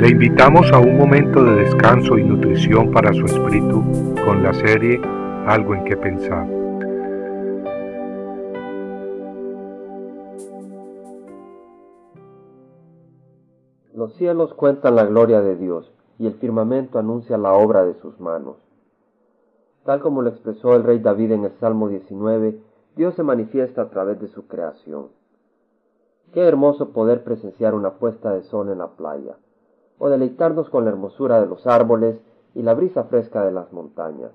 Le invitamos a un momento de descanso y nutrición para su espíritu con la serie Algo en que pensar. Los cielos cuentan la gloria de Dios y el firmamento anuncia la obra de sus manos. Tal como lo expresó el rey David en el Salmo 19, Dios se manifiesta a través de su creación. Qué hermoso poder presenciar una puesta de sol en la playa, o deleitarnos con la hermosura de los árboles y la brisa fresca de las montañas.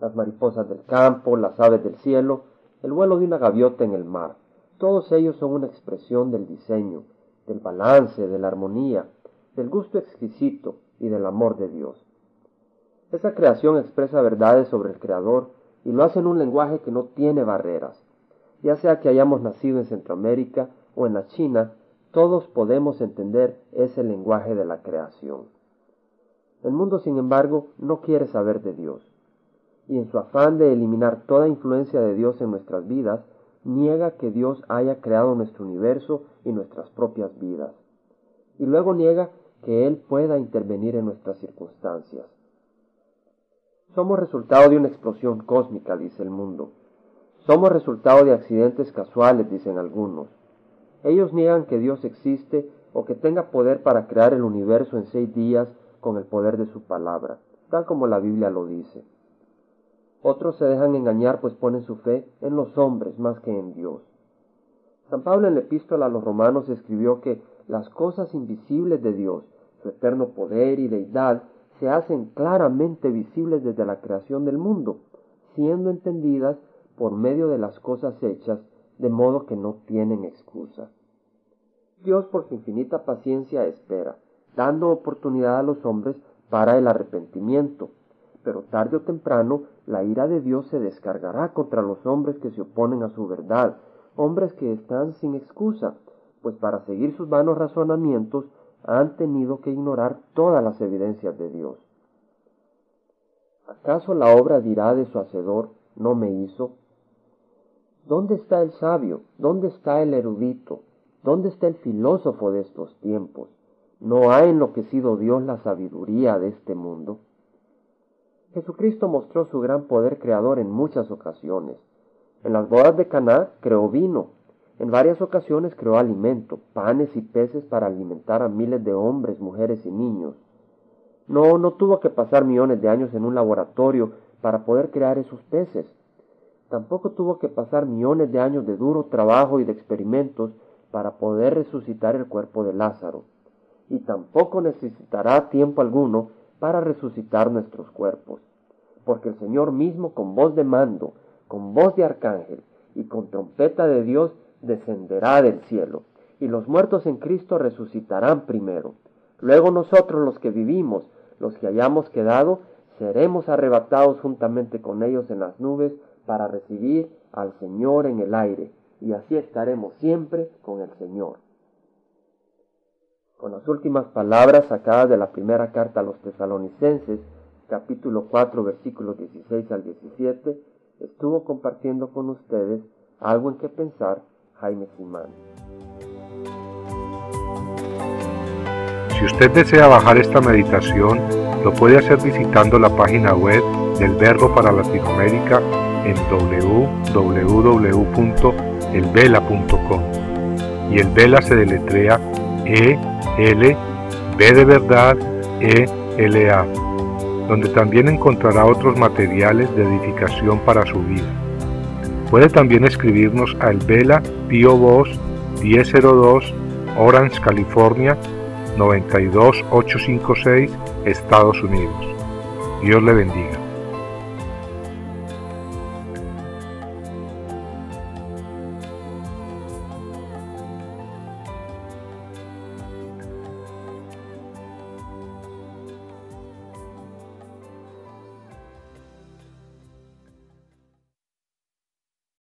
Las mariposas del campo, las aves del cielo, el vuelo de una gaviota en el mar, todos ellos son una expresión del diseño, del balance, de la armonía, del gusto exquisito y del amor de Dios. Esa creación expresa verdades sobre el Creador y lo hace en un lenguaje que no tiene barreras. Ya sea que hayamos nacido en Centroamérica o en la China, todos podemos entender ese lenguaje de la creación. El mundo, sin embargo, no quiere saber de Dios, y en su afán de eliminar toda influencia de Dios en nuestras vidas, niega que Dios haya creado nuestro universo y nuestras propias vidas, y luego niega que Él pueda intervenir en nuestras circunstancias. Somos resultado de una explosión cósmica, dice el mundo. Somos resultado de accidentes casuales, dicen algunos. Ellos niegan que Dios existe o que tenga poder para crear el universo en seis días con el poder de su palabra, tal como la Biblia lo dice. Otros se dejan engañar pues ponen su fe en los hombres más que en Dios. San Pablo en la epístola a los romanos escribió que las cosas invisibles de Dios, su eterno poder y deidad, se hacen claramente visibles desde la creación del mundo, siendo entendidas por medio de las cosas hechas, de modo que no tienen excusa. Dios por su infinita paciencia espera, dando oportunidad a los hombres para el arrepentimiento, pero tarde o temprano la ira de Dios se descargará contra los hombres que se oponen a su verdad, hombres que están sin excusa, pues para seguir sus vanos razonamientos han tenido que ignorar todas las evidencias de Dios. ¿Acaso la obra dirá de su hacedor, no me hizo? ¿Dónde está el sabio? ¿Dónde está el erudito? ¿Dónde está el filósofo de estos tiempos? ¿No ha enloquecido Dios la sabiduría de este mundo? Jesucristo mostró su gran poder creador en muchas ocasiones. En las bodas de Caná creó vino, en varias ocasiones creó alimento, panes y peces para alimentar a miles de hombres, mujeres y niños. No, no tuvo que pasar millones de años en un laboratorio para poder crear esos peces. Tampoco tuvo que pasar millones de años de duro trabajo y de experimentos para poder resucitar el cuerpo de Lázaro. Y tampoco necesitará tiempo alguno para resucitar nuestros cuerpos. Porque el Señor mismo con voz de mando, con voz de arcángel y con trompeta de Dios descenderá del cielo, y los muertos en Cristo resucitarán primero. Luego nosotros los que vivimos, los que hayamos quedado, seremos arrebatados juntamente con ellos en las nubes para recibir al Señor en el aire, y así estaremos siempre con el Señor. Con las últimas palabras sacadas de la primera carta a los tesalonicenses, capítulo 4, versículos 16 al 17, estuvo compartiendo con ustedes algo en que pensar Jaime Simán. Si usted desea bajar esta meditación, lo puede hacer visitando la página web del Verbo para Latinoamérica en www.elvela.com. Y el Vela se deletrea E L B de verdad E L A, donde también encontrará otros materiales de edificación para su vida. Puede también escribirnos al Vela Pio Box 1002 Orange, California 92856, Estados Unidos. Dios le bendiga.